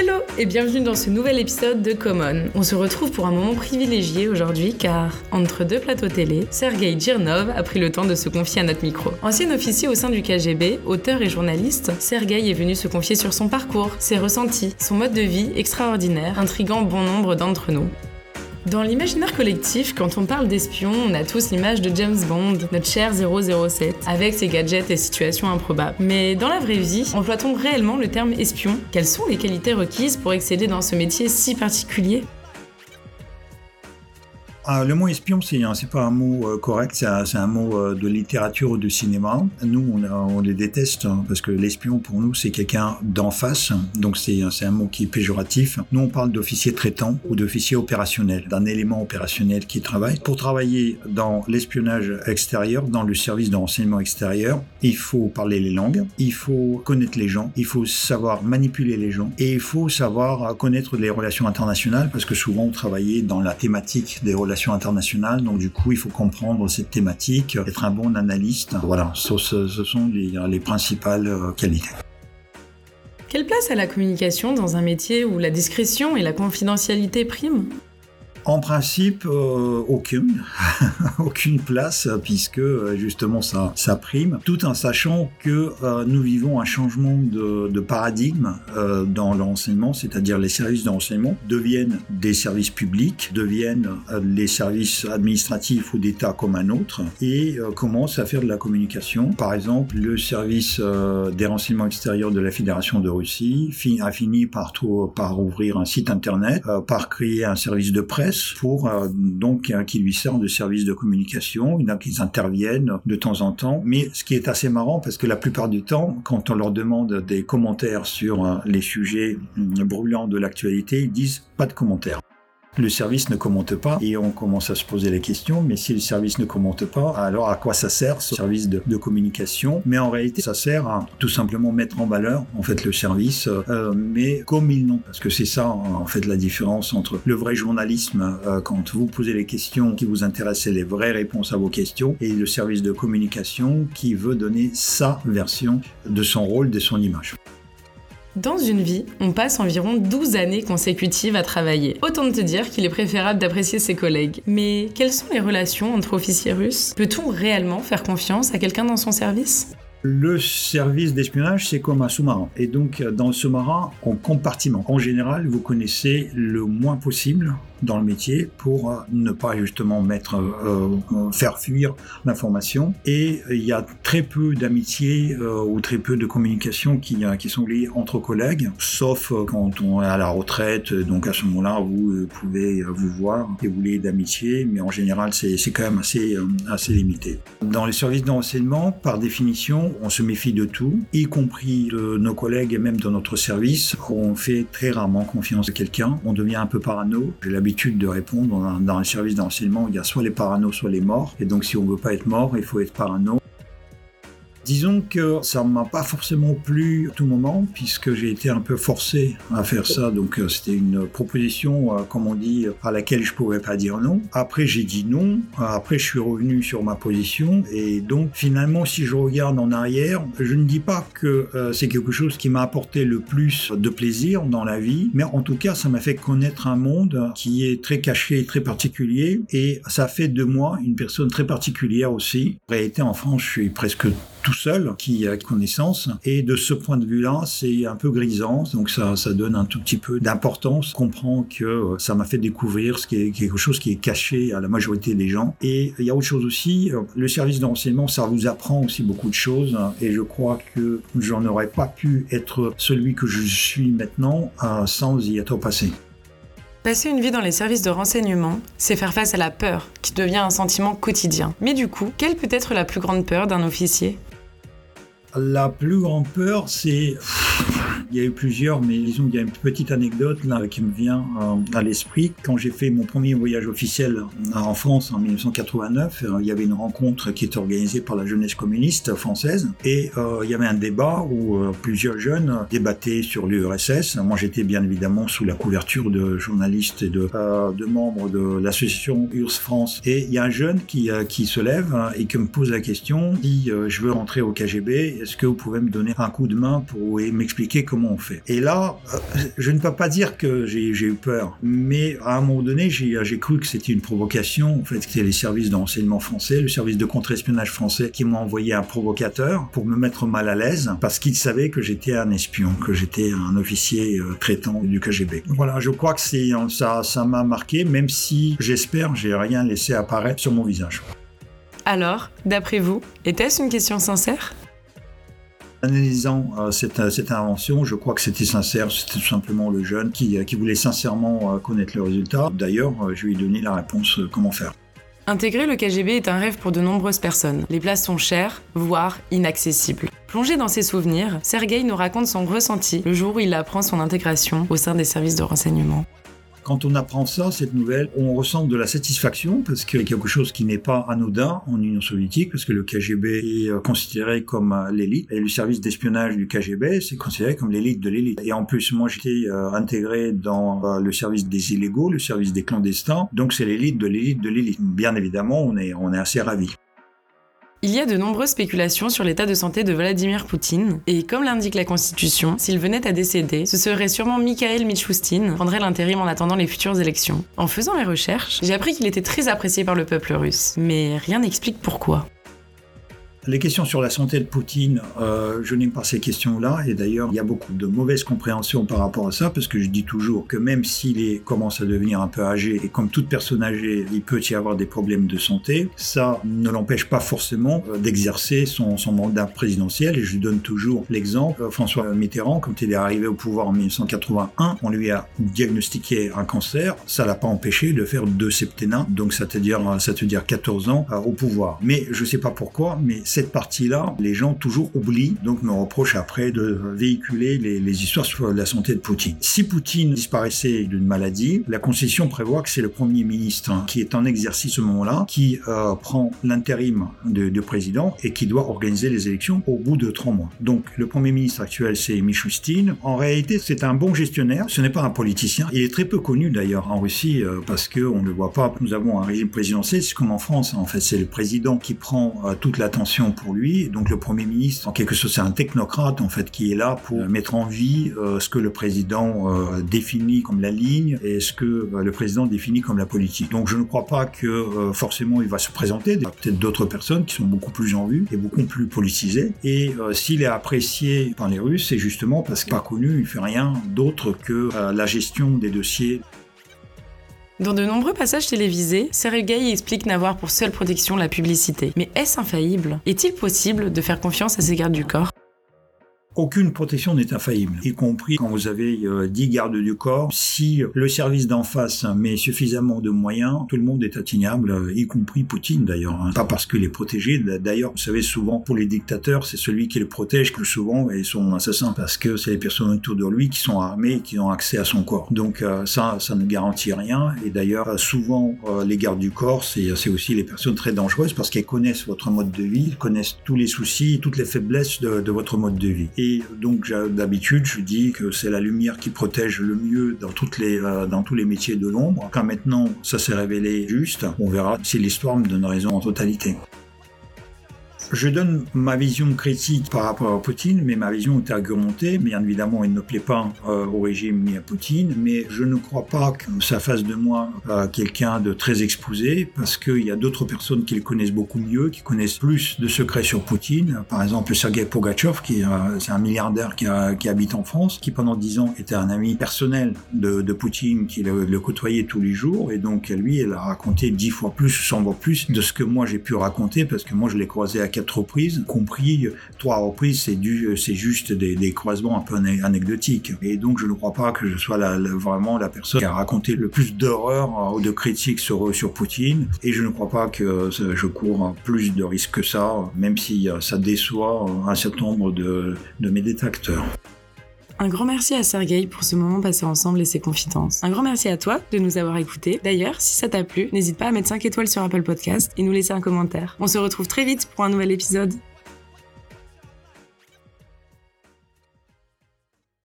Hello et bienvenue dans ce nouvel épisode de Common. On se retrouve pour un moment privilégié aujourd'hui car, entre deux plateaux télé, Sergei Girnov a pris le temps de se confier à notre micro. Ancien officier au sein du KGB, auteur et journaliste, Sergei est venu se confier sur son parcours, ses ressentis, son mode de vie extraordinaire, intriguant bon nombre d'entre nous. Dans l'imaginaire collectif, quand on parle d'espion, on a tous l'image de James Bond, notre cher 007, avec ses gadgets et situations improbables. Mais dans la vraie vie, emploie-t-on réellement le terme espion? Quelles sont les qualités requises pour excéder dans ce métier si particulier? Ah, le mot espion, c'est c'est pas un mot euh, correct, c'est un, mot euh, de littérature ou de cinéma. Nous, on, les déteste hein, parce que l'espion pour nous, c'est quelqu'un d'en face, donc c'est un mot qui est péjoratif. Nous, on parle d'officier traitant ou d'officier opérationnel, d'un élément opérationnel qui travaille. Pour travailler dans l'espionnage extérieur, dans le service de renseignement extérieur, il faut parler les langues, il faut connaître les gens, il faut savoir manipuler les gens et il faut savoir connaître les relations internationales parce que souvent on travaillait dans la thématique des relations internationales. Donc du coup, il faut comprendre cette thématique, être un bon analyste. Voilà, ce, sont les, les principales euh, qualités. Quelle place a la communication dans un métier où la discrétion et la confidentialité priment? En principe, euh, aucune, aucune place, puisque euh, justement ça, ça prime, tout en sachant que euh, nous vivons un changement de, paradigme euh, dans l'enseignement, c'est-à-dire les services d'enseignement deviennent des services publics, deviennent les services administratifs ou d'État comme un autre, et commencent à faire de la communication. Par exemple, le service des renseignements extérieurs de la Fédération de Russie a fini par ouvrir un site internet, par créer un service de presse pour euh, donc qui lui sert de service de communication. Il y en a qui interviennent de temps en temps, mais ce qui est assez marrant parce que la plupart du temps, quand on leur demande des commentaires sur euh, les sujets euh, brûlants de l'actualité, ils disent pas de commentaires le service ne commente pas et on commence à se poser la question, mais si le service ne commente pas, alors à quoi ça sert ce service de, communication? Mais en réalité, ça sert à tout simplement mettre en valeur en fait le service, euh, mais comme ils n'ont, parce que c'est ça en fait la différence entre le vrai journalisme euh, quand vous posez les questions qui vous intéressent et les vraies réponses à vos questions, et le service de communication qui veut donner sa version de son rôle, de son image. Dans une vie, on passe environ 12 années consécutives à travailler. Autant te dire qu'il est préférable d'apprécier ses collègues. Mais quelles sont les relations entre officiers russes? Peut-on réellement faire confiance à quelqu'un dans son service? Le service d'espionnage, c'est comme un sous-marin. Et donc, dans le sous-marin, on compartiment. En général, vous connaissez le moins possible dans le métier pour euh, ne pas justement mettre, euh, euh, faire fuir l'information. Et il y a très peu d'amitié ou très peu de communication qui, qui sont liées entre collègues, sauf quand on est à la retraite. Donc à ce moment-là, vous pouvez vous voir et vous lier d'amitié, mais en général, c'est quand même assez, assez limité. Dans les services d'enseignement, par définition, on se méfie de tout, y compris de nos collègues et même de notre service. On fait très rarement confiance à quelqu'un. On devient un peu parano. J'ai de répondre dans un, service d'enseignement, il y a soit les paranos, soit les morts. Et donc si on veut pas être mort, il faut être parano. Disons que ça m'a pas forcément plu à tout moment, puisque j'ai été un peu forcé à faire ça. Donc euh, c'était une proposition, euh, comme on dit, à laquelle je pouvais pas dire non. Après j'ai dit non. Après je suis revenu sur ma position. Et donc finalement, si je regarde en arrière, je ne dis pas que euh, c'est quelque chose qui m'a apporté le plus de plaisir dans la vie, mais en tout cas, ça m'a fait connaître un monde qui est très caché, très particulier, et ça fait de moi une personne très particulière aussi. En réalité, en France, je suis presque tout seul qui a connaissance. Et de ce point de vue-là, c'est un peu grisant. Donc ça, ça donne un tout petit peu d'importance. On comprend que euh, ça m'a fait découvrir ce qui est quelque chose qui est caché à la majorité des gens. Et il y a autre chose aussi. Le service d'enseignement, ça vous apprend aussi beaucoup de choses. Et je crois que j'en aurais pas pu être celui que je suis maintenant euh, sans y être passé. Passer une vie dans les services de renseignement, c'est faire face à la peur, qui devient un sentiment quotidien. Mais du coup, quelle peut être la plus grande peur d'un officier? La plus grande peur, c'est il y a eu plusieurs, mais disons qu'il y a une petite anecdote là qui me vient euh, à l'esprit. Quand j'ai fait mon premier voyage officiel euh, en France en 1989, euh, il y avait une rencontre qui était organisée par la jeunesse communiste française et il y avait un débat où plusieurs jeunes débattaient sur l'URSS. Moi, j'étais bien évidemment sous la couverture de journalistes et de, de membres de l'association URSS France. Et il y a un jeune qui, qui se lève et qui me pose la question, dit je veux rentrer au KGB, est-ce que vous pouvez me donner un coup de main pour m'expliquer comment on fait? Et là, euh, je ne peux pas dire que j'ai eu peur, mais à un moment donné, j'ai cru que c'était une provocation. En fait, c'était les services d'enseignement français, le service de contre-espionnage français qui m'ont envoyé un provocateur pour me mettre mal à l'aise parce qu'ils savaient que j'étais un espion, que j'étais un officier euh, traitant du KGB. Voilà, je crois que c'est ça, ça m'a marqué, même si j'espère j'ai rien laissé apparaître sur mon visage. Alors, d'après vous, était-ce une question sincère? Analysant euh, cette, cette, invention, je crois que c'était sincère, c'était tout simplement le jeune qui, euh, qui voulait sincèrement euh, connaître le résultat. D'ailleurs, je lui ai donné la réponse comment faire. Intégrer le KGB est un rêve pour de nombreuses personnes. Les places sont chères, voire inaccessibles. Plongé dans ses souvenirs, Sergei nous raconte son ressenti le jour où il apprend son intégration au sein des services de renseignement. Quand on apprend ça, cette nouvelle, on ressent de la satisfaction parce qu'il y a quelque chose qui n'est pas anodin en Union soviétique, parce que le KGB est euh, considéré comme euh, l'élite et le service d'espionnage du KGB c'est considéré comme l'élite de l'élite. Et en plus, moi, j'étais euh, intégré dans le service des illégaux, le service des clandestins, donc c'est l'élite de l'élite de l'élite. Bien évidemment, on est, on est assez ravis. Il y a de nombreuses spéculations sur l'état de santé de Vladimir Poutine, et comme l'indique la Constitution, s'il venait à décéder, ce serait sûrement Mikhail Michoustine qui prendrait l'intérim en attendant les futures élections. En faisant mes recherches, j'ai appris qu'il était très apprécié par le peuple russe, mais rien n'explique pourquoi. Les questions sur la santé de Poutine, euh, je n'aime pas ces questions-là. Et d'ailleurs, il y a beaucoup de mauvaise compréhension par rapport à ça, parce que je dis toujours que même s'il commence à devenir un peu âgé, et comme toute personne âgée, il peut y avoir des problèmes de santé, ça ne l'empêche pas forcément euh, d'exercer son, mandat présidentiel. Et je donne toujours l'exemple, euh, François Mitterrand, quand il est arrivé au pouvoir en 1981, on lui a diagnostiqué un cancer. Ça l'a pas empêché de faire deux septennats, donc ça veut dire, ça dire 14 ans au pouvoir. Mais je sais pas pourquoi, mais cette partie-là, les gens toujours oublient, donc me reprochent après de véhiculer les, histoires sur la santé de Poutine. Si Poutine disparaissait d'une maladie, la Constitution prévoit que c'est le Premier ministre qui est en exercice ce moment-là, qui euh, prend l'intérim de, président et qui doit organiser les élections au bout de trois mois. Donc le Premier ministre actuel, c'est Michoustine. En réalité, c'est un bon gestionnaire, ce n'est pas un politicien. Il est très peu connu d'ailleurs en Russie euh, parce qu'on ne le voit pas. Nous avons un régime présidentiel, c'est comme en France, en fait, c'est le président qui prend euh, toute l'attention pour lui. Donc le Premier ministre, en quelque sorte, c'est un technocrate en fait qui est là pour mettre en vie euh, ce que le président euh, définit comme la ligne et ce que euh, le président définit comme la politique. Donc je ne crois pas que forcément il va se présenter. Il y a peut-être d'autres personnes qui sont beaucoup plus en vue et beaucoup plus politisées. Et s'il est apprécié par les Russes, c'est justement parce qu'il n'est pas connu, il fait rien d'autre que la gestion des dossiers dans de nombreux passages télévisés, Sergei explique n'avoir pour seule protection la publicité. Mais est-ce infaillible? Est-il possible de faire confiance à ses gardes du corps? Aucune protection n'est infaillible, y compris quand vous avez 10 euh, gardes du corps. Si le service d'en face met suffisamment de moyens, tout le monde est atteignable, euh, y compris Poutine d'ailleurs. Hein. Pas parce qu'il est protégé. D'ailleurs, vous savez, souvent pour les dictateurs, c'est celui qui les protège que souvent est son assassin, parce que c'est les personnes autour de lui qui sont armées et qui ont accès à son corps. Donc euh, ça, ça ne garantit rien. Et d'ailleurs, souvent, les gardes du corps, c'est aussi les personnes très dangereuses parce qu'elles connaissent votre mode de vie, connaissent tous les soucis, toutes les faiblesses de votre mode de vie. Et donc d'habitude, je dis que c'est la lumière qui protège le mieux euh, dans tous les métiers de l'ombre. Quand maintenant ça s'est révélé juste, on verra si l'histoire me donne raison en totalité. Je donne ma vision critique par rapport à Poutine, mais ma vision est argumentée. Bien évidemment, il ne plaît pas euh, au régime ni à Poutine, mais je ne crois pas que ça fasse de moi euh, quelqu'un de très exposé, parce qu'il y a d'autres personnes qui le connaissent beaucoup mieux, qui connaissent plus de secrets sur Poutine. Par exemple, Sergei Pogachev, qui euh, c'est un milliardaire qui, habite en France, qui pendant dix ans était un ami personnel de, Poutine, qui le, le, côtoyait tous les jours, et donc lui, il a raconté dix fois plus, cent fois plus de ce que moi j'ai pu raconter, parce que moi je l'ai croisé à quatre reprises, compris trois reprises, c'est c'est juste des, croisements un peu anecdotiques. Et donc je ne crois pas que je sois vraiment la personne qui a raconté le plus d'horreur ou de critiques sur, Poutine. Et je ne crois pas que je cours plus de risques que ça, même si ça déçoit un certain nombre de, de mes détracteurs. Un grand merci à Sergei pour ce moment passé ensemble et ses confidences. Un grand merci à toi de nous avoir écoutés. D'ailleurs, si ça t'a plu, n'hésite pas à mettre 5 étoiles sur Apple Podcast et nous laisser un commentaire. On se retrouve très vite pour un nouvel épisode.